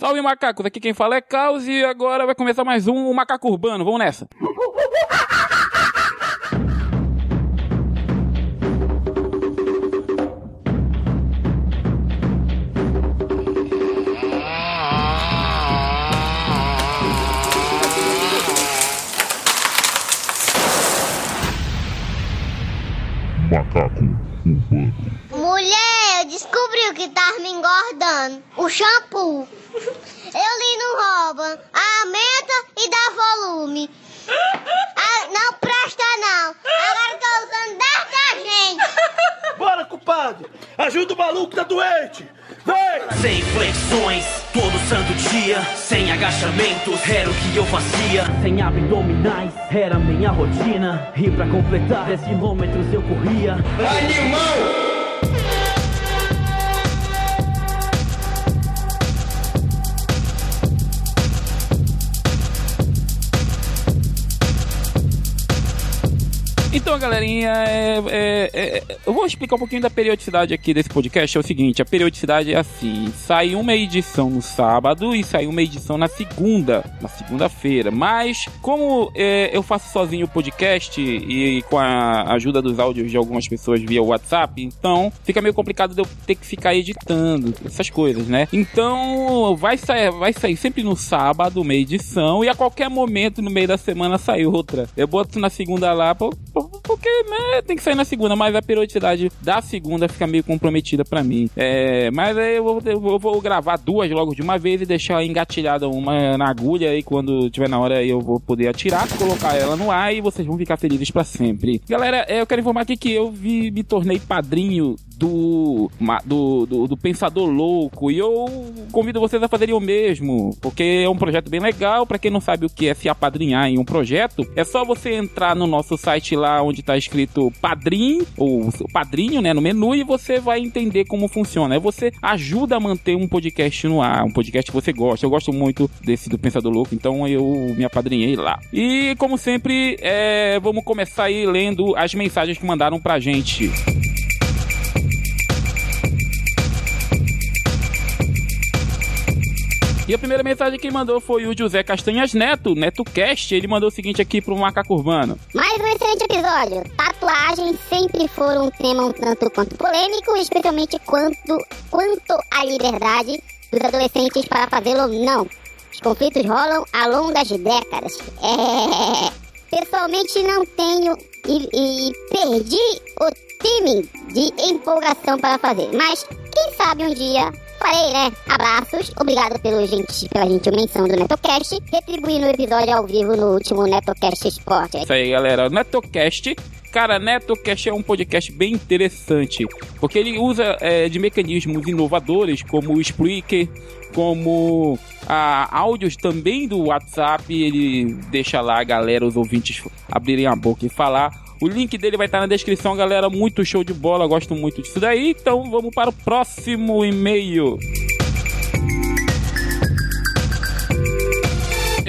Salve macacos, aqui quem fala é Caos e agora vai começar mais um Macaco Urbano, vamos nessa. engordando. O shampoo. Eu li no rouba. Aumenta e dá volume. Ah, não presta não. Agora tô usando detergente. Bora, culpado! Ajuda o maluco que tá doente! Vem! Sem flexões, todo santo dia Sem agachamentos, era o que eu fazia Sem abdominais, era minha rotina E pra completar 10 quilômetros eu corria Então, galerinha, é, é, é, eu vou explicar um pouquinho da periodicidade aqui desse podcast. É o seguinte, a periodicidade é assim: sai uma edição no sábado e sai uma edição na segunda, na segunda-feira. Mas como é, eu faço sozinho o podcast e com a ajuda dos áudios de algumas pessoas via WhatsApp, então fica meio complicado de eu ter que ficar editando essas coisas, né? Então vai sair, vai sair sempre no sábado uma edição e a qualquer momento no meio da semana sai outra. Eu boto na segunda lá pra porque né, tem que sair na segunda, mas a periodicidade da segunda fica meio comprometida pra mim. É, mas aí eu vou, eu vou gravar duas logo de uma vez e deixar engatilhada uma na agulha e quando tiver na hora eu vou poder atirar, colocar ela no ar e vocês vão ficar felizes pra sempre. Galera, é, eu quero informar aqui que eu vi, me tornei padrinho do, do, do, do Pensador Louco e eu convido vocês a fazerem o mesmo, porque é um projeto bem legal. Pra quem não sabe o que é se apadrinhar em um projeto, é só você entrar no nosso site lá onde tá escrito Padrim, ou Padrinho, né, no menu, e você vai entender como funciona. Aí você ajuda a manter um podcast no ar, um podcast que você gosta. Eu gosto muito desse do Pensador Louco, então eu me apadrinhei lá. E como sempre, é, vamos começar aí lendo as mensagens que mandaram pra gente. E a primeira mensagem que mandou foi o José Castanhas Neto, NetoCast. Ele mandou o seguinte aqui pro Macaco Urbano. Mais um excelente episódio. Tatuagens sempre foram um tema um tanto quanto polêmico, especialmente quanto, quanto à liberdade dos adolescentes para fazê-lo ou não. Os conflitos rolam ao longo das décadas. É... Pessoalmente não tenho e, e perdi o timing de empolgação para fazer, mas quem sabe um dia farei, né? Abraços, obrigado pelo gente, pela gentil menção do NetoCast, retribuindo o episódio ao vivo no último NetoCast Sport. Isso aí, galera. NetoCast. Cara, NetoCast é um podcast bem interessante, porque ele usa é, de mecanismos inovadores, como o Spreaker, como ah, áudios também do WhatsApp. Ele deixa lá a galera, os ouvintes, abrirem a boca e falar. O link dele vai estar na descrição, galera. Muito show de bola, gosto muito disso daí. Então vamos para o próximo e-mail.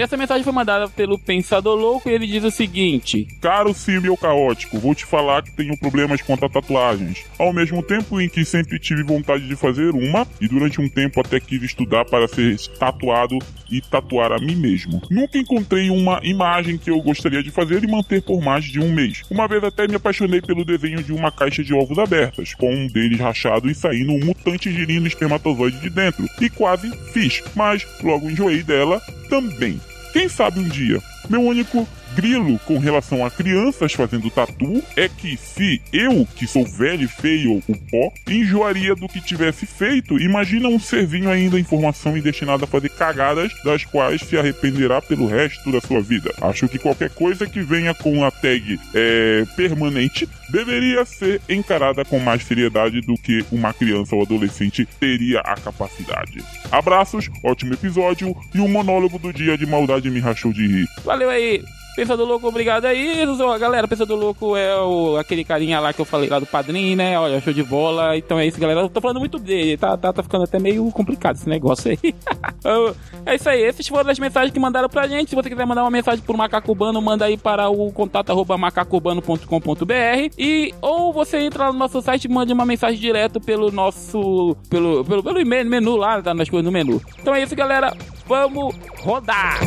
Essa mensagem foi mandada pelo Pensador Louco e ele diz o seguinte: Caro símil caótico, vou te falar que tenho problemas quanto a tatuagens. Ao mesmo tempo em que sempre tive vontade de fazer uma, e durante um tempo até quis estudar para ser tatuado e tatuar a mim mesmo. Nunca encontrei uma imagem que eu gostaria de fazer e manter por mais de um mês. Uma vez até me apaixonei pelo desenho de uma caixa de ovos abertas, com um deles rachado e saindo um mutante girindo espermatozoide de dentro. E quase fiz, mas logo enjoei dela também. Quem sabe um dia? Meu único grilo com relação a crianças fazendo tatu é que se eu, que sou velho e feio o pó, enjoaria do que tivesse feito, imagina um serzinho ainda em formação e destinado a fazer cagadas das quais se arrependerá pelo resto da sua vida. Acho que qualquer coisa que venha com a tag é, permanente deveria ser encarada com mais seriedade do que uma criança ou adolescente teria a capacidade. Abraços, ótimo episódio e o monólogo do dia de maldade me rachou de rir. Valeu aí, Pensador Louco, obrigado aí. Galera, Pensador Louco é o, aquele carinha lá que eu falei lá do padrinho, né? Olha, show de bola. Então é isso, galera. Eu tô falando muito dele. Tá, tá, tá ficando até meio complicado esse negócio aí. é isso aí. Esses foram as mensagens que mandaram pra gente. Se você quiser mandar uma mensagem pro Macacubano, manda aí para o contato macacubano.com.br e ou você entra lá no nosso site e mande uma mensagem direto pelo nosso pelo, pelo, pelo e-mail, menu lá, tá nas coisas no menu. Então é isso, galera. Vamos rodar!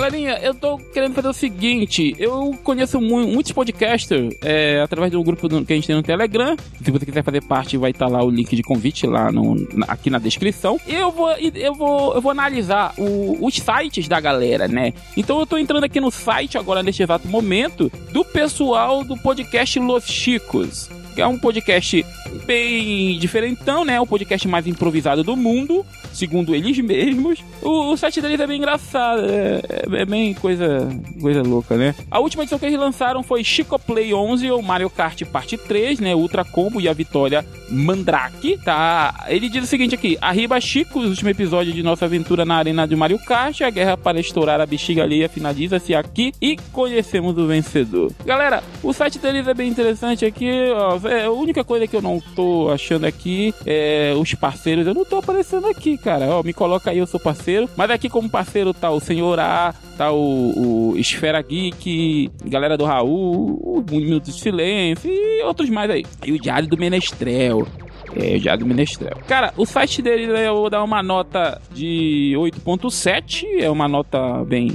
Galerinha, eu tô querendo fazer o seguinte: eu conheço mu muitos podcasters é, através do grupo que a gente tem no Telegram. Se você quiser fazer parte, vai estar tá lá o link de convite lá no, aqui na descrição. Eu vou, eu vou, eu vou analisar o, os sites da galera, né? Então eu tô entrando aqui no site agora neste exato momento do pessoal do podcast Los Chicos. É um podcast bem diferentão, né? O podcast mais improvisado do mundo segundo eles mesmos. O, o site deles é bem engraçado, é, é, é, bem coisa, coisa louca, né? A última edição que eles lançaram foi Chico Play 11 ou Mario Kart Parte 3, né? Ultra Combo e a vitória Mandrake, tá? Ele diz o seguinte aqui: Arriba Chico, o último episódio de nossa aventura na arena de Mario Kart, a guerra para estourar a bexiga alheia finaliza-se aqui e conhecemos o vencedor. Galera, o site deles é bem interessante aqui, ó, é, a única coisa que eu não tô achando aqui é os parceiros, eu não tô aparecendo aqui, cara. Ó, me coloca aí, eu sou parceiro. Mas aqui como parceiro tá o Senhor A, tá o, o Esfera Geek, galera do Raul, o Minuto de Silêncio e outros mais aí. E o Diário do Menestrel. É, já do Menestrel. Cara, o site dele eu vou dar uma nota de 8.7, é uma nota bem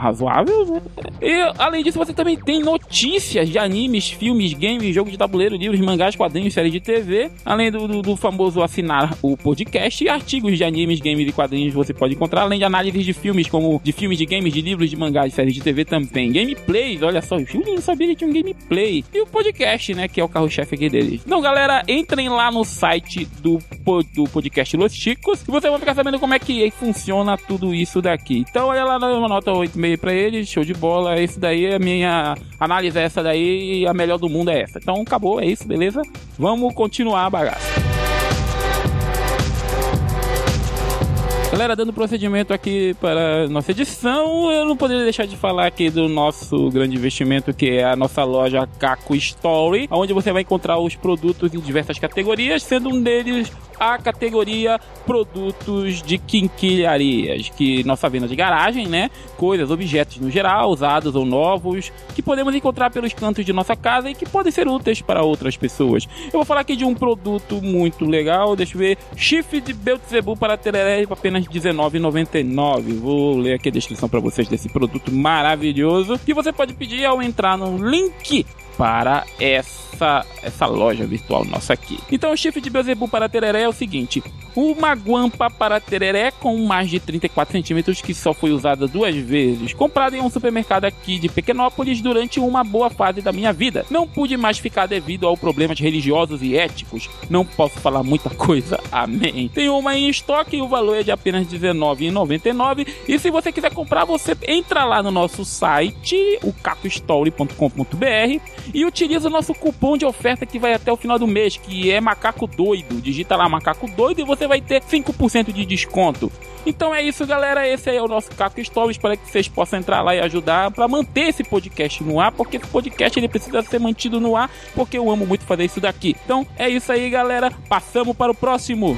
razoável, né? E além disso, você também tem notícias de animes, filmes, games, jogo de tabuleiro, livros, mangás, quadrinhos, séries de TV, além do, do, do, famoso assinar o podcast e artigos de animes, games e quadrinhos você pode encontrar, além de análises de filmes, como de filmes, de games, de livros, de mangás, séries de TV também. Gameplays, olha só, eu não sabia que tinha um gameplay. E o podcast, né, que é o carro-chefe aqui deles. Então, galera, entrem lá no site do, do podcast Los Chicos e você vai ficar sabendo como é que funciona tudo isso daqui. Então, olha lá uma nota 8,5 para ele, show de bola. Esse daí é a minha análise, é essa daí, e a melhor do mundo é essa. Então, acabou, é isso, beleza? Vamos continuar a bagaça. Galera, dando procedimento aqui para nossa edição, eu não poderia deixar de falar aqui do nosso grande investimento que é a nossa loja Caco Story, onde você vai encontrar os produtos em diversas categorias, sendo um deles a categoria produtos de quinquilharias, que nossa venda de garagem, né? Coisas, objetos no geral, usados ou novos, que podemos encontrar pelos cantos de nossa casa e que podem ser úteis para outras pessoas. Eu vou falar aqui de um produto muito legal, deixa eu ver, chifre de Belzebu para tereré por apenas R$19,99. Vou ler aqui a descrição para vocês desse produto maravilhoso, que você pode pedir ao entrar no link para essa, essa loja virtual nossa aqui. Então o chifre de Beelzebub para tereré é o seguinte: uma guampa para tereré com mais de 34 centímetros que só foi usada duas vezes, comprada em um supermercado aqui de Pequenópolis durante uma boa fase da minha vida. Não pude mais ficar devido ao problemas religiosos e éticos. Não posso falar muita coisa. Amém. Tem uma em estoque e o valor é de apenas R$19,99. E se você quiser comprar, você entra lá no nosso site, o cacostory.com.br e utiliza o nosso cupom de oferta que vai até o final do mês, que é Macaco Doido. Digita lá Macaco Doido e você vai ter 5% de desconto. Então é isso, galera. Esse é o nosso Caco Story. Espero que vocês possam entrar lá e ajudar para manter esse podcast no ar, porque esse podcast ele precisa ser mantido no ar, porque eu amo muito fazer isso daqui. Então é isso aí, galera. Passamos para o próximo.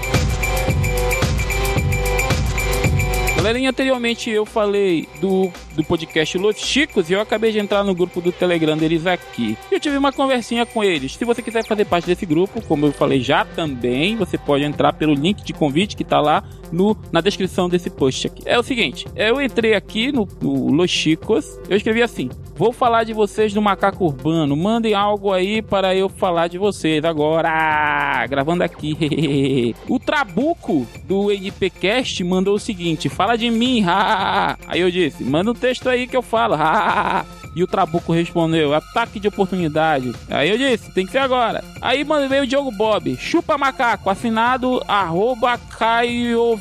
Galerinha, anteriormente eu falei do, do podcast Los Chicos e eu acabei de entrar no grupo do Telegram deles aqui. Eu tive uma conversinha com eles. Se você quiser fazer parte desse grupo, como eu falei já também, você pode entrar pelo link de convite que tá lá no, na descrição desse post aqui. É o seguinte, eu entrei aqui no, no Los Chicos, eu escrevi assim: Vou falar de vocês do macaco urbano. Mandem algo aí para eu falar de vocês agora. Gravando aqui. o Trabuco do NPcast mandou o seguinte: Fala de mim. Aí eu disse: Manda um texto aí que eu falo. E o Trabuco respondeu, ataque de oportunidade. Aí eu disse, tem que ser agora. Aí mandei o Diogo Bob, chupa macaco, assinado arroba CaioVCF.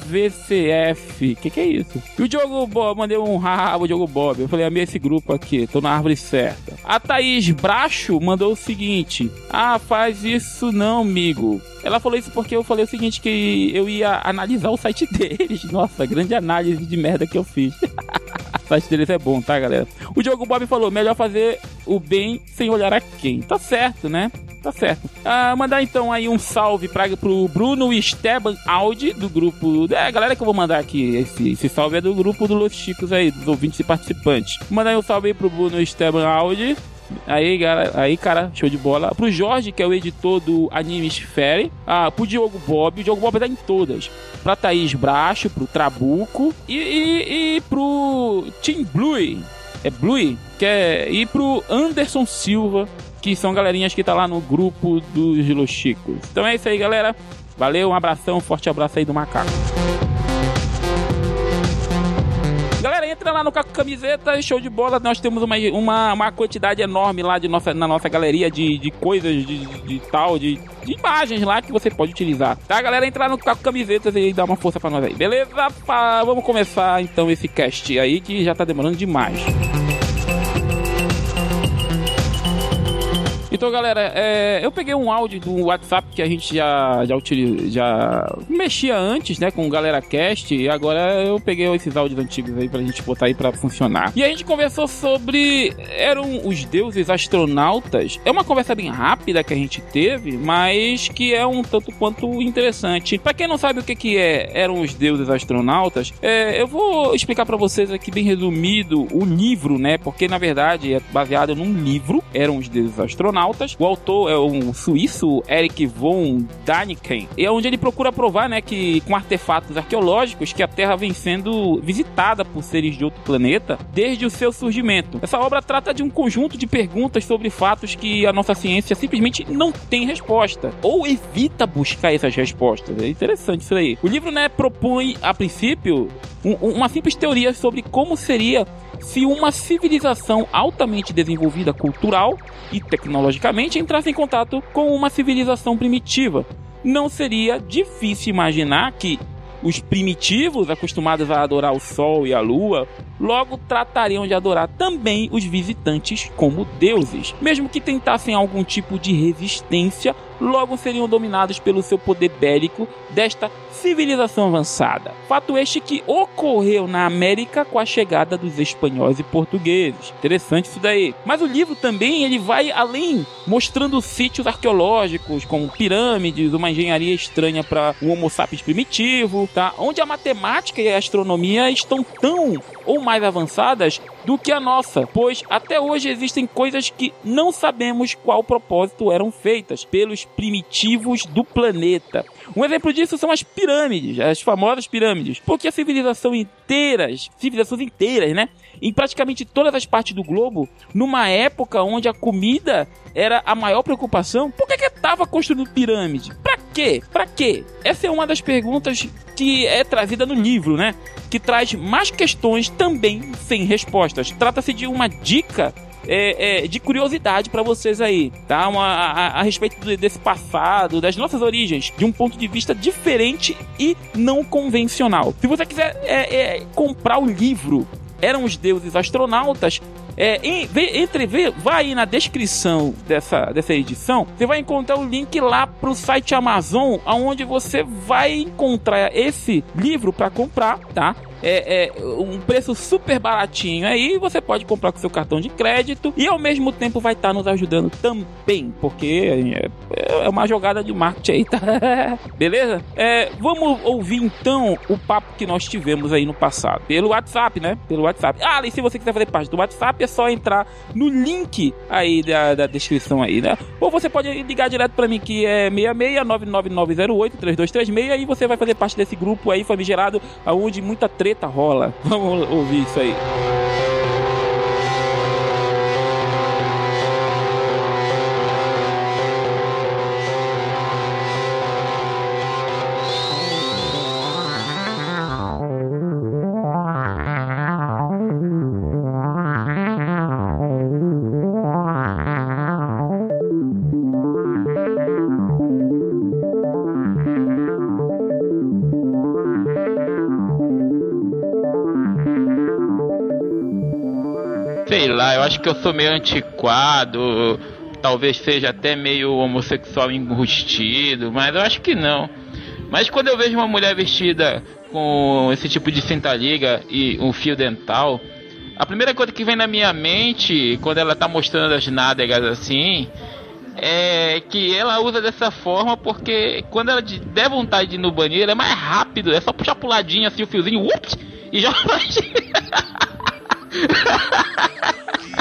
Que que é isso? E o Diogo Bob, mandei um rabo, Diogo Bob. Eu falei, amei esse grupo aqui, tô na árvore certa. A Thaís Bracho mandou o seguinte, ah, faz isso não, amigo. Ela falou isso porque eu falei o seguinte, que eu ia analisar o site deles. Nossa, grande análise de merda que eu fiz. site deles é bom, tá, galera? O Diogo Bob falou, melhor fazer o bem sem olhar a quem. Tá certo, né? Tá certo. Ah, mandar então aí um salve pra, pro Bruno Esteban Audi, do grupo. É, a galera que eu vou mandar aqui, esse, esse salve é do grupo do Los Chicos aí, dos ouvintes e participantes. Mandar um salve aí pro Bruno Esteban Audi, Aí, cara, aí, cara, show de bola. Pro Jorge, que é o editor do Animes Fairy. Ah, pro Diogo Bob. O Diogo Bob tá em todas. Pra Thaís Bracho, pro Trabuco. E, e, e pro Tim Blue. É Blue? Que é, e pro Anderson Silva. Que são galerinhas que tá lá no grupo dos Los Chicos. Então é isso aí, galera. Valeu, um abração, um forte abraço aí do Macaco. Entra lá no Caco Camiseta, show de bola. Nós temos uma, uma, uma quantidade enorme lá de nossa, na nossa galeria de, de coisas de, de, de tal, de, de imagens lá que você pode utilizar. Tá, galera? Entra no Caco Camisetas e dá uma força pra nós aí. Beleza? Pá, vamos começar então esse cast aí que já tá demorando demais. Então, galera, é, eu peguei um áudio do WhatsApp que a gente já, já, utiliza, já mexia antes, né, com o Galera Cast, e agora eu peguei esses áudios antigos aí pra gente botar aí pra funcionar. E a gente conversou sobre. Eram os deuses astronautas. É uma conversa bem rápida que a gente teve, mas que é um tanto quanto interessante. Pra quem não sabe o que, que é, eram os deuses astronautas, é, eu vou explicar pra vocês aqui bem resumido o livro, né, porque na verdade é baseado num livro, eram os deuses astronautas astronautas. O autor é o suíço Eric von Daniken, e é onde ele procura provar, né, que com artefatos arqueológicos que a Terra vem sendo visitada por seres de outro planeta desde o seu surgimento. Essa obra trata de um conjunto de perguntas sobre fatos que a nossa ciência simplesmente não tem resposta ou evita buscar essas respostas. É interessante isso aí. O livro, né, propõe a princípio um, uma simples teoria sobre como seria se uma civilização altamente desenvolvida cultural e tecnologicamente entrasse em contato com uma civilização primitiva. Não seria difícil imaginar que os primitivos, acostumados a adorar o sol e a lua, logo tratariam de adorar também os visitantes como deuses. Mesmo que tentassem algum tipo de resistência, logo seriam dominados pelo seu poder bélico desta civilização avançada. Fato este que ocorreu na América com a chegada dos espanhóis e portugueses. Interessante isso daí. Mas o livro também ele vai além, mostrando sítios arqueológicos como pirâmides, uma engenharia estranha para um Homo sapiens primitivo, tá? Onde a matemática e a astronomia estão tão ou mais avançadas do que a nossa, pois até hoje existem coisas que não sabemos qual propósito eram feitas pelos primitivos do planeta. Um exemplo disso são as pirâmides, as famosas pirâmides, porque a civilização inteiras, civilizações inteiras, né, em praticamente todas as partes do globo, numa época onde a comida era a maior preocupação, por que que estava construindo pirâmide? Pra quê? Pra quê? Essa é uma das perguntas que é trazida no livro, né? Que traz mais questões também sem respostas. Trata-se de uma dica é, é, de curiosidade para vocês aí, tá? Uma, a, a respeito desse passado, das nossas origens, de um ponto de vista diferente e não convencional. Se você quiser é, é comprar o livro Eram os Deuses Astronautas, é, em, entre, vai aí na descrição dessa, dessa edição, você vai encontrar o link lá pro site Amazon, onde você vai encontrar esse livro para comprar, tá? É, é, um preço super baratinho aí, você pode comprar com seu cartão de crédito e ao mesmo tempo vai estar tá nos ajudando também, porque é, é uma jogada de marketing aí, tá? Beleza? É, vamos ouvir então o papo que nós tivemos aí no passado, pelo WhatsApp, né? Pelo WhatsApp. Ah, e se você quiser fazer parte do WhatsApp, é só entrar no link aí da, da descrição aí, né? Ou você pode ligar direto para mim que é 66 99908 3236 e você vai fazer parte desse grupo aí famigerado, aonde muita treta treta rola. Vamos ouvir isso aí. Acho que eu sou meio antiquado, talvez seja até meio homossexual enrustido, mas eu acho que não. Mas quando eu vejo uma mulher vestida com esse tipo de cinta-liga e um fio dental, a primeira coisa que vem na minha mente quando ela tá mostrando as nádegas assim é que ela usa dessa forma porque quando ela der vontade de ir no banheiro é mais rápido, é só puxar pro ladinho assim o fiozinho, ups, e já vai.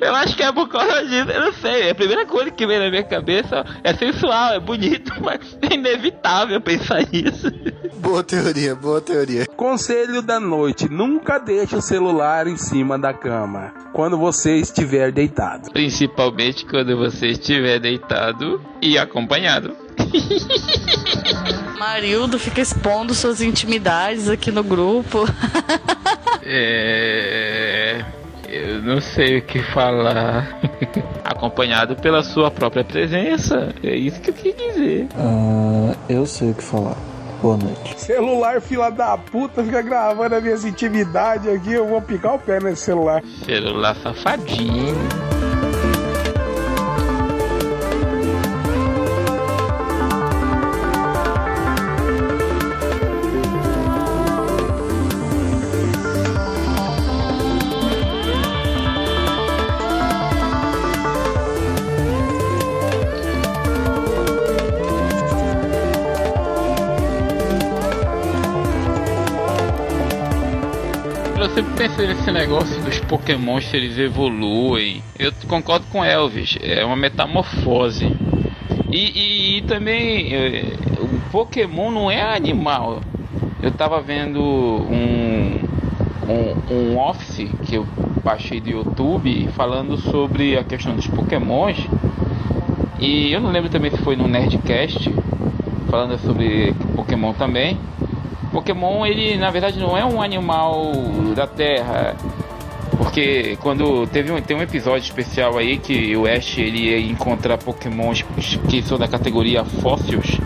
Eu acho que é por causa disso, eu não sei. A primeira coisa que vem na minha cabeça é sensual, é bonito, mas é inevitável pensar isso. Boa teoria, boa teoria. Conselho da noite: nunca deixe o celular em cima da cama quando você estiver deitado. Principalmente quando você estiver deitado e acompanhado. Marildo fica expondo suas intimidades aqui no grupo. é. Eu não sei o que falar. Acompanhado pela sua própria presença. É isso que eu quis dizer. Uh, eu sei o que falar. Boa noite. Celular, fila da puta, fica gravando as minhas intimidades aqui. Eu vou picar o pé nesse celular. Celular safadinho. Sempre pensei nesse negócio dos pokémons que eles evoluem. Eu concordo com Elvis, é uma metamorfose. E, e, e também, é, o Pokémon não é animal. Eu tava vendo um, um, um office que eu baixei do YouTube falando sobre a questão dos Pokémons. E eu não lembro também se foi no Nerdcast, falando sobre Pokémon também. Pokémon, ele na verdade não é um animal da Terra. Porque quando teve um, tem um episódio especial aí que o Ash ele ia encontrar Pokémons que são da categoria fósseis.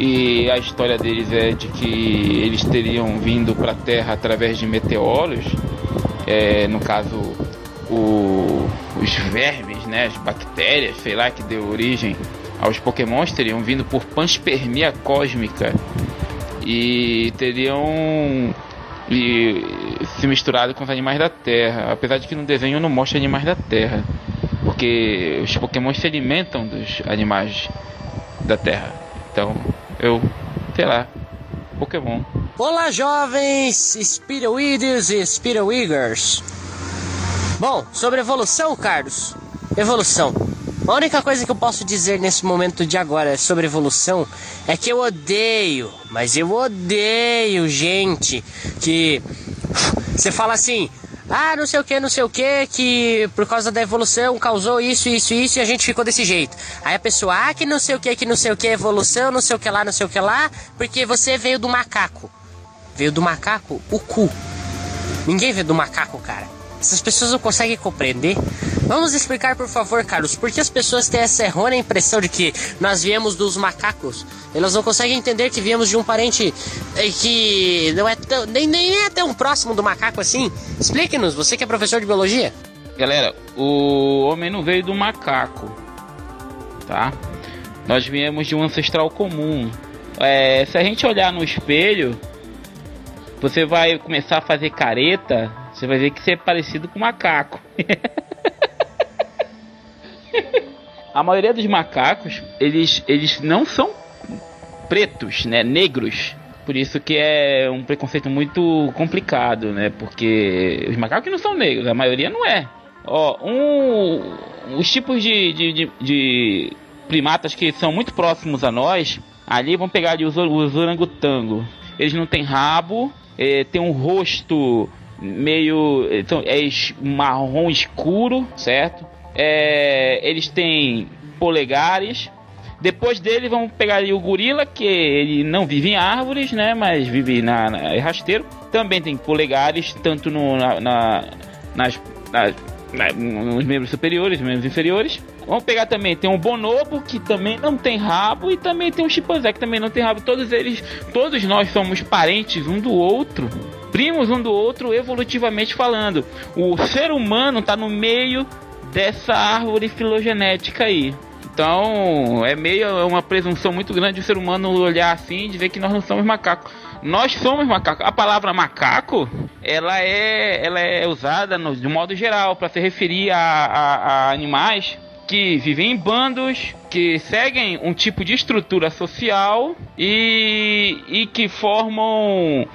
E a história deles é de que eles teriam vindo para a Terra através de meteoros. É, no caso, o, os vermes, né, as bactérias, sei lá, que deu origem aos Pokémons teriam vindo por panspermia cósmica e teriam e, se misturado com os animais da Terra, apesar de que no desenho não mostra animais da Terra, porque os Pokémon se alimentam dos animais da Terra. Então, eu, sei lá, Pokémon. Olá, jovens Spiroides e Spirowiggers. Bom, sobre evolução, Carlos. Evolução. A única coisa que eu posso dizer nesse momento de agora sobre evolução é que eu odeio, mas eu odeio gente que você fala assim, ah, não sei o que, não sei o que, que por causa da evolução causou isso, isso, isso e a gente ficou desse jeito. Aí a pessoa, ah, que não sei o que, que não sei o que, evolução, não sei o que lá, não sei o que lá, porque você veio do macaco. Veio do macaco o cu. Ninguém veio do macaco, cara. Essas pessoas não conseguem compreender. Vamos explicar, por favor, Carlos, por que as pessoas têm essa errônea impressão de que nós viemos dos macacos? Elas não conseguem entender que viemos de um parente eh, que não é tão, nem, nem é tão próximo do macaco assim. Explique-nos, você que é professor de biologia. Galera, o homem não veio do macaco, tá? Nós viemos de um ancestral comum. É, se a gente olhar no espelho, você vai começar a fazer careta você vai ver que você é parecido com macaco. a maioria dos macacos, eles, eles não são pretos, né? Negros. Por isso que é um preconceito muito complicado, né? Porque os macacos não são negros, a maioria não é. Ó, um, os tipos de, de, de, de primatas que são muito próximos a nós, ali vão pegar ali os, os orangotango. Eles não têm rabo, é, tem um rosto meio então, é marrom escuro, certo? É, eles têm polegares. Depois dele vamos pegar ali o gorila, que ele não vive em árvores, né? Mas vive na, na é rasteiro. Também tem polegares, tanto no, na, na nas, nas, nos membros superiores, membros inferiores. Vamos pegar também, tem um bonobo que também não tem rabo e também tem um chimpanzé que também não tem rabo. Todos eles, todos nós somos parentes um do outro primos um do outro evolutivamente falando. O ser humano está no meio dessa árvore filogenética aí. Então, é meio é uma presunção muito grande o ser humano olhar assim e dizer que nós não somos macacos. Nós somos macacos. A palavra macaco, ela é, ela é usada no, de modo geral para se referir a, a, a animais que vivem em bandos, que seguem um tipo de estrutura social e, e que formam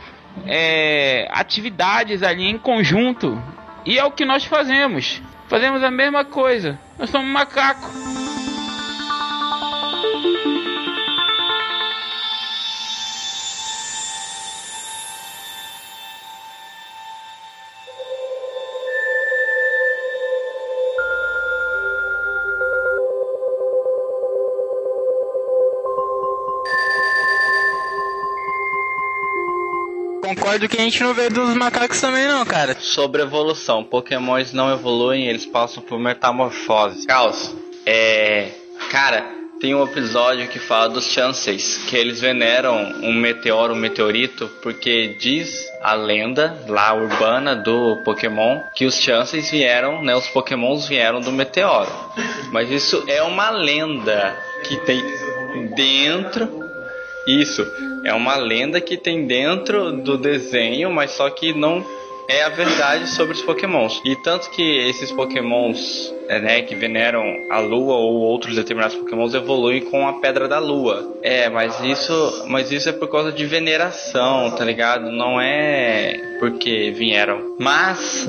é, atividades ali em conjunto. E é o que nós fazemos. Fazemos a mesma coisa. Nós somos macacos. Concordo que a gente não vê dos macacos também não, cara. Sobre evolução, pokémons não evoluem, eles passam por metamorfose. Caos, é... Cara, tem um episódio que fala dos chances, que eles veneram um meteoro, um meteorito, porque diz a lenda lá urbana do Pokémon que os chances vieram, né, os Pokémons vieram do meteoro. Mas isso é uma lenda que tem dentro isso, é uma lenda que tem dentro do desenho, mas só que não é a verdade sobre os pokémons. E tanto que esses pokémons é, né, que veneram a lua ou outros determinados pokémons evoluem com a pedra da lua. É, mas isso, mas isso é por causa de veneração, tá ligado? Não é porque vieram. Mas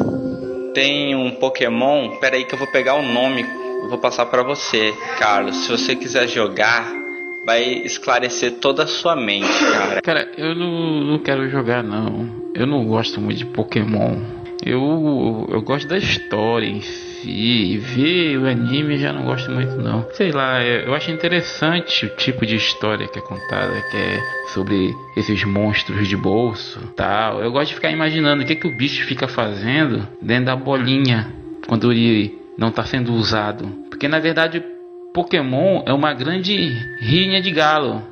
tem um pokémon, pera aí que eu vou pegar o nome, eu vou passar para você, Carlos. Se você quiser jogar, vai esclarecer toda a sua mente, cara. Cara, eu não, não quero jogar não. Eu não gosto muito de Pokémon. Eu, eu gosto da história em si. Ver o anime já não gosto muito não. Sei lá, eu acho interessante o tipo de história que é contada, que é sobre esses monstros de bolso, tal. Eu gosto de ficar imaginando o que que o bicho fica fazendo dentro da bolinha quando ele não está sendo usado. Porque na verdade Pokémon é uma grande rinha de galo.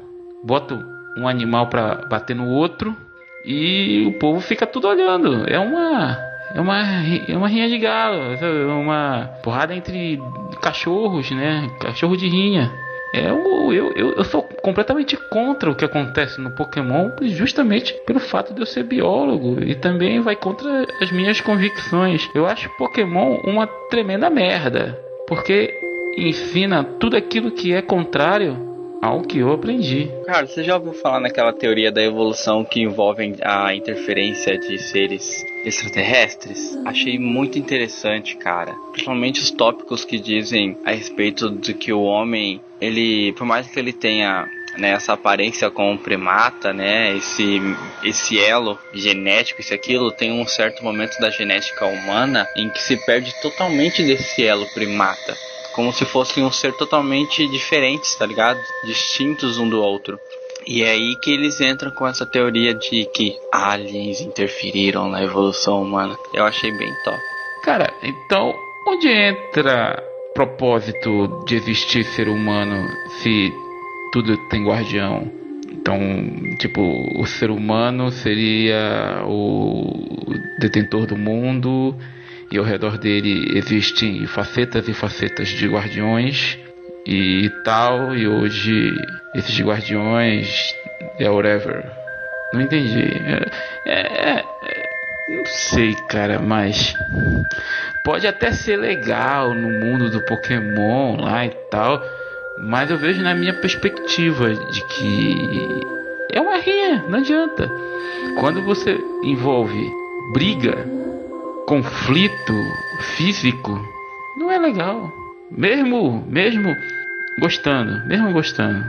Bota um animal para bater no outro e o povo fica tudo olhando. É uma é uma é uma rinha de galo, é uma porrada entre cachorros, né? Cachorro de rinha. É, eu, eu, eu sou completamente contra o que acontece no Pokémon, justamente pelo fato de eu ser biólogo e também vai contra as minhas convicções. Eu acho Pokémon uma tremenda merda, porque ensina tudo aquilo que é contrário ao que eu aprendi. Cara, você já ouviu falar naquela teoria da evolução que envolve a interferência de seres extraterrestres? Achei muito interessante, cara. Principalmente os tópicos que dizem a respeito de que o homem, ele, por mais que ele tenha né, essa aparência como primata, né, esse, esse elo genético, isso aquilo, tem um certo momento da genética humana em que se perde totalmente desse elo primata como se fossem um ser totalmente diferentes, tá ligado? Distintos um do outro. E é aí que eles entram com essa teoria de que aliens interferiram na evolução humana. Eu achei bem top. Cara, então onde entra propósito de existir ser humano se tudo tem guardião? Então, tipo, o ser humano seria o detentor do mundo e ao redor dele existem facetas e facetas de guardiões e tal, e hoje esses guardiões é whatever. Não entendi. É, é, é, não sei, cara, mas pode até ser legal no mundo do Pokémon lá e tal, mas eu vejo na minha perspectiva de que é uma rinha, não adianta. Quando você envolve briga conflito físico não é legal. Mesmo, mesmo gostando, mesmo gostando,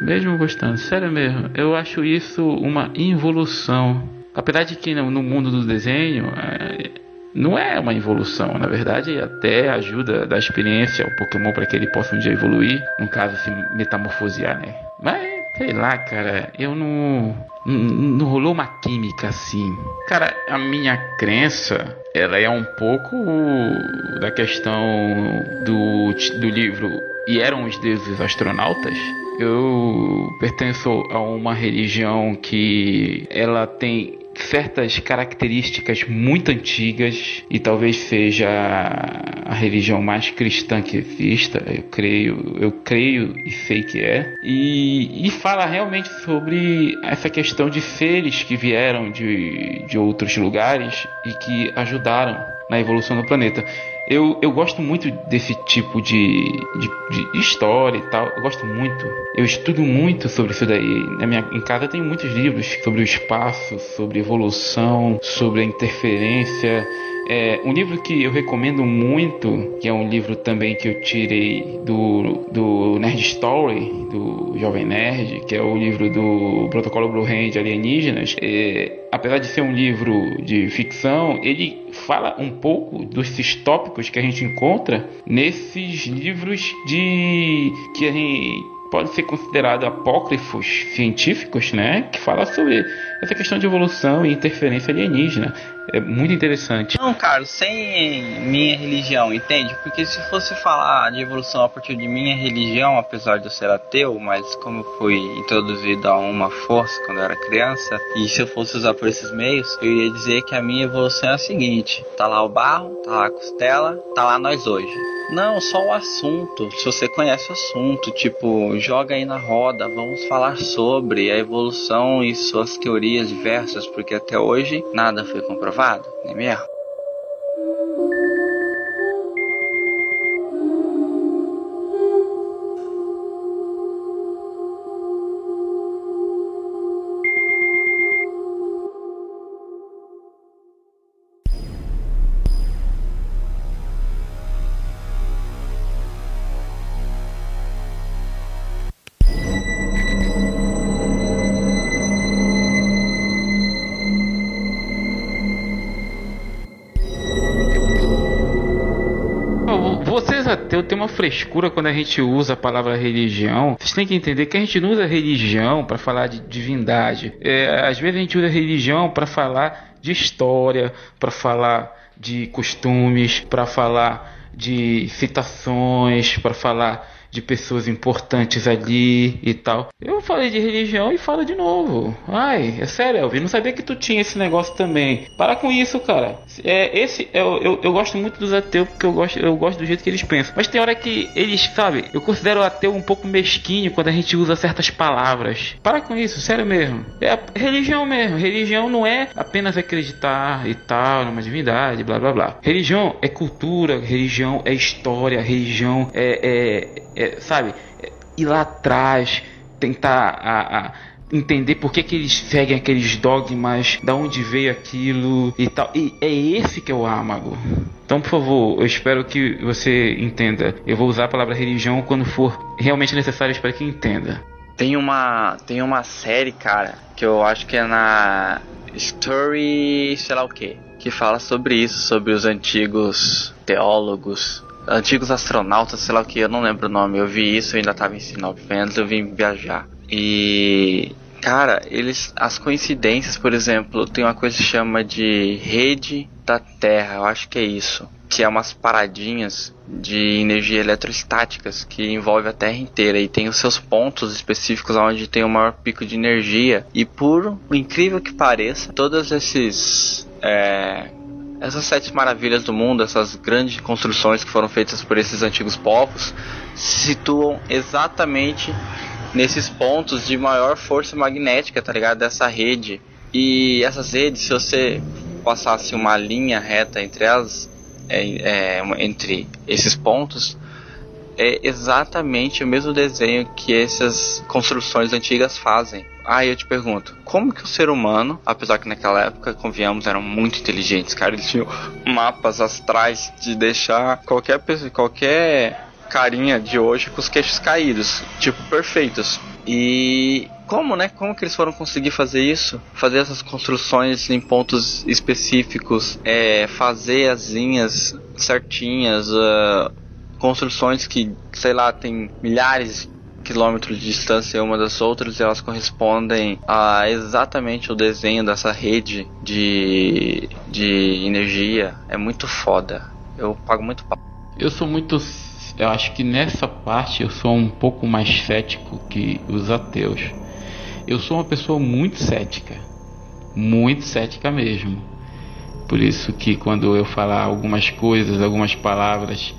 mesmo gostando, sério mesmo, eu acho isso uma involução. Apesar de que no mundo do desenho é, não é uma evolução, na verdade até ajuda da experiência ao Pokémon para que ele possa um dia evoluir, no caso se metamorfosear, né? Mas sei lá, cara, eu não, não, rolou uma química assim. Cara, a minha crença, ela é um pouco da questão do, do livro E eram os deuses astronautas. Eu pertenço a uma religião que ela tem certas características muito antigas e talvez seja a religião mais cristã que exista, eu creio, eu creio e sei que é. E, e fala realmente sobre essa questão de seres que vieram de, de outros lugares e que ajudaram na evolução do planeta. Eu, eu gosto muito desse tipo de, de, de, história e tal. Eu gosto muito. Eu estudo muito sobre isso daí. Na minha, em casa tem muitos livros sobre o espaço, sobre evolução, sobre a interferência. É, um livro que eu recomendo muito, que é um livro também que eu tirei do, do Nerd Story, do Jovem Nerd, que é o livro do Protocolo Blue Hand Alienígenas. É, apesar de ser um livro de ficção, ele fala um pouco desses tópicos que a gente encontra nesses livros de que a gente pode ser considerado apócrifos científicos, né, que fala sobre essa questão de evolução e interferência alienígena. É muito interessante. Não, cara, sem minha religião, entende? Porque se fosse falar de evolução a partir de minha religião, apesar de eu ser ateu, mas como fui introduzido a uma força quando eu era criança, e se eu fosse usar por esses meios, eu ia dizer que a minha evolução é a seguinte: tá lá o barro, tá lá a costela, tá lá nós hoje. Não, só o assunto. Se você conhece o assunto, tipo, joga aí na roda, vamos falar sobre a evolução e suas teorias diversas, porque até hoje nada foi comprovado, não é mesmo? Ateu tem uma frescura quando a gente usa a palavra religião. Vocês têm que entender que a gente não usa religião para falar de divindade. É, às vezes a gente usa religião para falar de história, para falar de costumes, para falar de citações, para falar de pessoas importantes ali e tal. Eu falei de religião e falo de novo. Ai, é sério, Elvin, não sabia que tu tinha esse negócio também. Para com isso, cara. É, esse, eu, eu, eu gosto muito dos ateus porque eu gosto, eu gosto do jeito que eles pensam. Mas tem hora que eles, sabe, eu considero o ateu um pouco mesquinho quando a gente usa certas palavras. Para com isso, sério mesmo. É religião mesmo. Religião não é apenas acreditar e tal, numa divindade, blá blá blá. Religião é cultura, religião é história, religião é, é, é sabe, é, ir lá atrás, tentar a, a entender por que, que eles seguem aqueles dogmas, da onde veio aquilo e tal. E é esse que é o âmago. Então, por favor, eu espero que você entenda. Eu vou usar a palavra religião quando for realmente necessário, eu espero que entenda. Tem uma, tem uma série, cara, que eu acho que é na Story, sei lá o que, que fala sobre isso, sobre os antigos teólogos antigos astronautas, sei lá o que, eu não lembro o nome. Eu vi isso, eu ainda tava em Sinop antes, eu vim viajar. E cara, eles as coincidências, por exemplo, tem uma coisa que chama de rede da Terra, eu acho que é isso, que é umas paradinhas de energia eletrostáticas que envolve a Terra inteira e tem os seus pontos específicos onde tem o maior pico de energia. E por incrível que pareça, todos esses é, essas sete maravilhas do mundo, essas grandes construções que foram feitas por esses antigos povos, se situam exatamente nesses pontos de maior força magnética, tá ligado? Dessa rede. E essas redes, se você passasse uma linha reta entre elas, é, é, entre esses pontos, é exatamente o mesmo desenho que essas construções antigas fazem. Aí eu te pergunto, como que o ser humano, apesar que naquela época, convenhamos, eram muito inteligentes, cara, eles tinham mapas astrais de deixar qualquer pessoa, qualquer carinha de hoje com os queixos caídos, tipo perfeitos. E como, né? Como que eles foram conseguir fazer isso? Fazer essas construções em pontos específicos, é, fazer as linhas certinhas, uh, construções que, sei lá, tem milhares quilômetros de distância uma das outras elas correspondem a exatamente o desenho dessa rede de, de energia. É muito foda. Eu pago muito pau. Eu sou muito. Eu acho que nessa parte eu sou um pouco mais cético que os ateus. Eu sou uma pessoa muito cética. muito cética mesmo. Por isso que quando eu falar algumas coisas, algumas palavras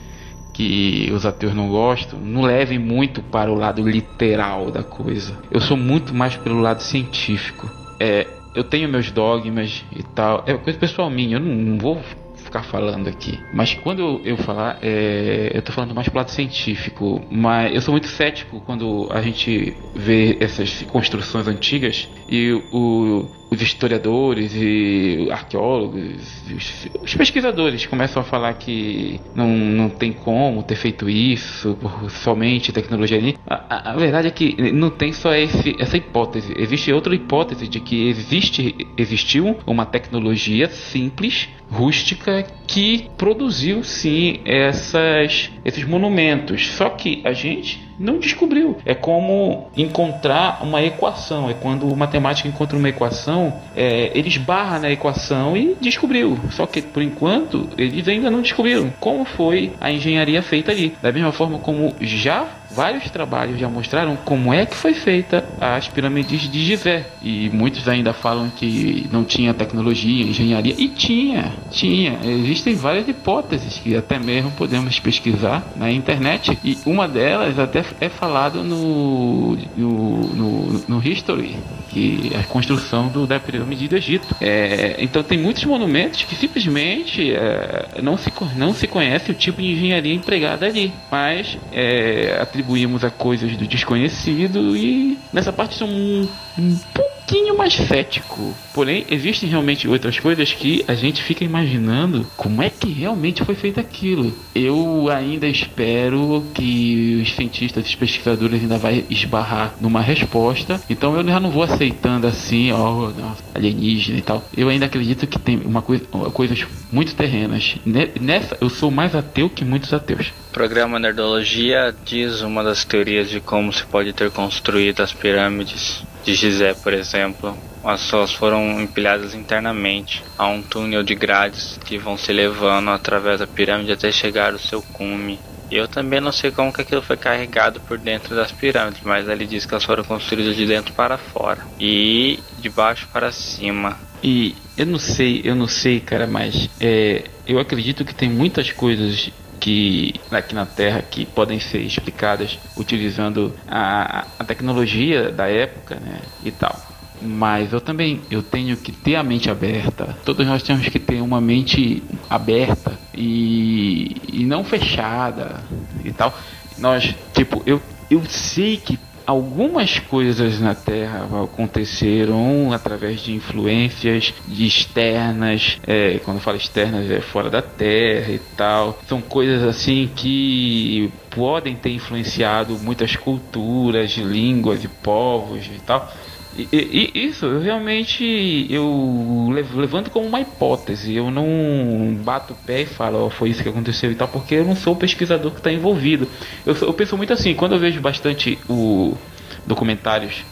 que os ateus não gostam, não levem muito para o lado literal da coisa. Eu sou muito mais pelo lado científico. É, eu tenho meus dogmas e tal. É coisa pessoal minha, eu não, não vou ficar falando aqui. Mas quando eu, eu falar, é, eu tô falando mais pro lado científico. Mas eu sou muito cético quando a gente vê essas construções antigas e o, os historiadores e arqueólogos, os, os, pesquisadores começam a falar que não, não tem como ter feito isso por somente tecnologia ali. A, a, a, verdade é que não tem só esse, essa hipótese. Existe outra hipótese de que existe, existiu uma tecnologia simples, rústica, que produziu sim essas, esses monumentos. Só que a gente não descobriu. É como encontrar uma equação. É quando o matemático encontra uma equação, é, ele esbarra na equação e descobriu. Só que por enquanto eles ainda não descobriram como foi a engenharia feita ali. Da mesma forma como já vários trabalhos já mostraram como é que foi feita as pirâmides de Gizé. E muitos ainda falam que não tinha tecnologia, engenharia. E tinha, tinha. Existem várias hipóteses que até mesmo podemos pesquisar na internet. E uma delas até é falado no, no, no, no History, que a construção do, da pirâmide do Egito. É, então tem muitos monumentos que simplesmente é, não, se, não se conhece o tipo de engenharia empregada ali. Mas é, atribuímos a coisas do desconhecido e nessa parte são um, um pouquinho mais cético. Porém, existem realmente outras coisas que a gente fica imaginando como é que realmente foi feito aquilo. Eu ainda espero que os cientistas, os pesquisadores ainda vai esbarrar numa resposta. Então eu já não vou aceitando assim, ó, alienígena e tal. Eu ainda acredito que tem uma coisa, coisas muito terrenas. Nessa, eu sou mais ateu que muitos ateus. Programa Nerdologia diz uma das teorias de como se pode ter construído as pirâmides de Gizé, por exemplo, as pessoas foram empilhadas internamente a um túnel de grades que vão se levando através da pirâmide até chegar ao seu cume. Eu também não sei como que aquilo foi carregado por dentro das pirâmides, mas ele diz que elas foram construídas de dentro para fora e de baixo para cima. E eu não sei, eu não sei, cara, mas é, eu acredito que tem muitas coisas que aqui na Terra que podem ser explicadas utilizando a, a tecnologia da época, né, e tal. Mas eu também eu tenho que ter a mente aberta. Todos nós temos que ter uma mente aberta e, e não fechada e tal. Nós, tipo, eu, eu sei que algumas coisas na Terra aconteceram através de influências externas, é, quando eu falo externas é fora da Terra e tal. São coisas assim que podem ter influenciado muitas culturas, línguas e povos e tal. E, e, isso eu realmente eu levanto como uma hipótese. Eu não bato o pé e falo, oh, foi isso que aconteceu e tal, porque eu não sou o pesquisador que está envolvido. Eu, eu, penso muito assim, quando eu vejo bastante o documentários,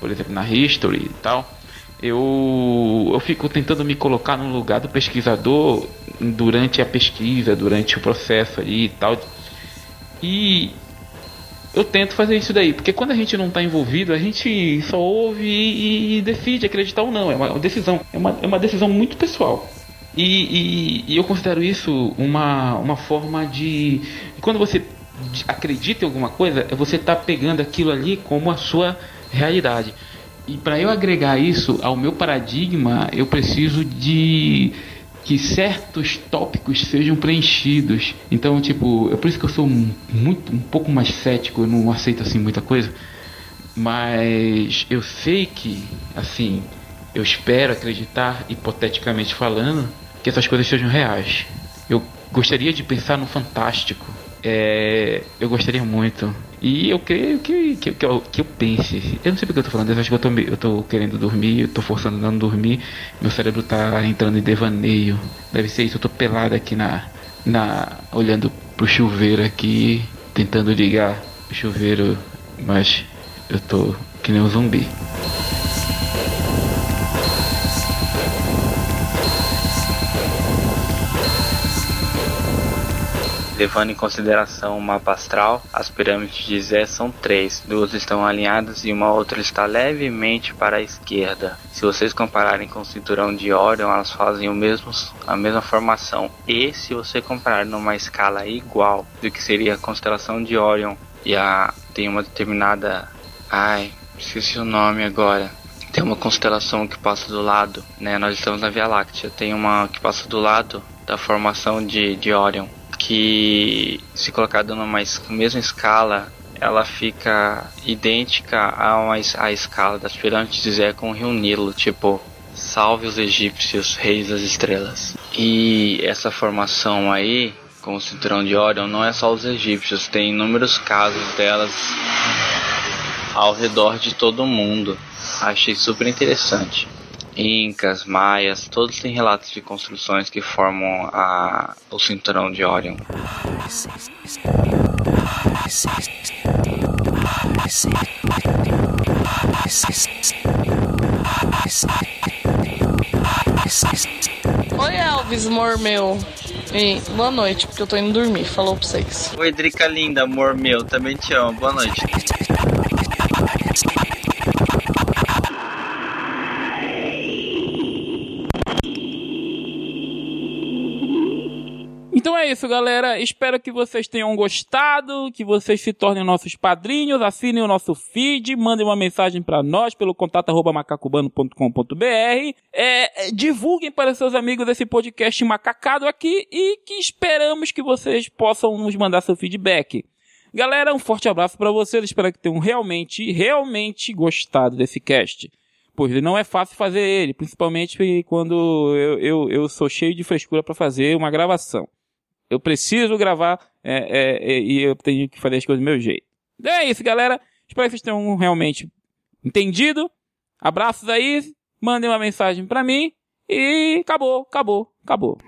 por exemplo, na History e tal, eu, eu fico tentando me colocar no lugar do pesquisador durante a pesquisa, durante o processo ali e tal. E eu tento fazer isso daí, porque quando a gente não está envolvido, a gente só ouve e, e, decide acreditar ou não. É uma decisão, é uma, é uma decisão muito pessoal. E, e, e eu considero isso uma, uma forma de. Quando você acredita em alguma coisa, é você tá pegando aquilo ali como a sua realidade. E para eu agregar isso ao meu paradigma, eu preciso de que certos tópicos sejam preenchidos. Então, tipo, é por isso que eu sou muito um pouco mais cético, eu não aceito assim muita coisa. Mas eu sei que, assim, eu espero acreditar, hipoteticamente falando, que essas coisas sejam reais. Eu gostaria de pensar no fantástico. É, eu gostaria muito. E eu creio que, que, que, eu, que eu pense. Eu não sei porque eu tô falando isso, acho que eu tô, eu tô querendo dormir, eu tô forçando não dormir. Meu cérebro tá entrando em devaneio. Deve ser isso, eu tô pelado aqui na. na olhando pro chuveiro aqui, tentando ligar o chuveiro, mas eu tô que nem um zumbi. Levando em consideração o mapa astral, as pirâmides de Zé são três. Duas estão alinhadas e uma outra está levemente para a esquerda. Se vocês compararem com o cinturão de Orion, elas fazem o mesmo, a mesma formação. E se você comparar numa escala igual do que seria a constelação de Orion e a tem uma determinada, ai, esqueci o nome agora. Tem uma constelação que passa do lado, né? Nós estamos na Via Láctea. Tem uma que passa do lado da formação de, de Orion que se colocada numa mesma escala ela fica idêntica a, uma, a escala das pirâmides de Zé com o rio Nilo, tipo salve os egípcios, reis das estrelas. E essa formação aí, com o cinturão de Orion, não é só os egípcios, tem inúmeros casos delas ao redor de todo o mundo. Achei super interessante. Incas, Maias, todos têm relatos de construções que formam a, o cinturão de Orion. Oi Elvis, amor meu. E boa noite, porque eu tô indo dormir. Falou pra vocês. Oi, Drica linda, amor meu. Também te amo. Boa noite. Então é isso, galera. Espero que vocês tenham gostado, que vocês se tornem nossos padrinhos, assinem o nosso feed, mandem uma mensagem para nós pelo contato@macacubano.com.br, é, divulguem para seus amigos esse podcast macacado aqui e que esperamos que vocês possam nos mandar seu feedback. Galera, um forte abraço para vocês. Espero que tenham realmente, realmente gostado desse cast. Pois não é fácil fazer ele, principalmente quando eu, eu, eu sou cheio de frescura para fazer uma gravação. Eu preciso gravar é, é, é, e eu tenho que fazer as coisas do meu jeito. Então é isso, galera. Espero que vocês tenham realmente entendido. Abraços aí. Mandem uma mensagem para mim. E acabou, acabou, acabou.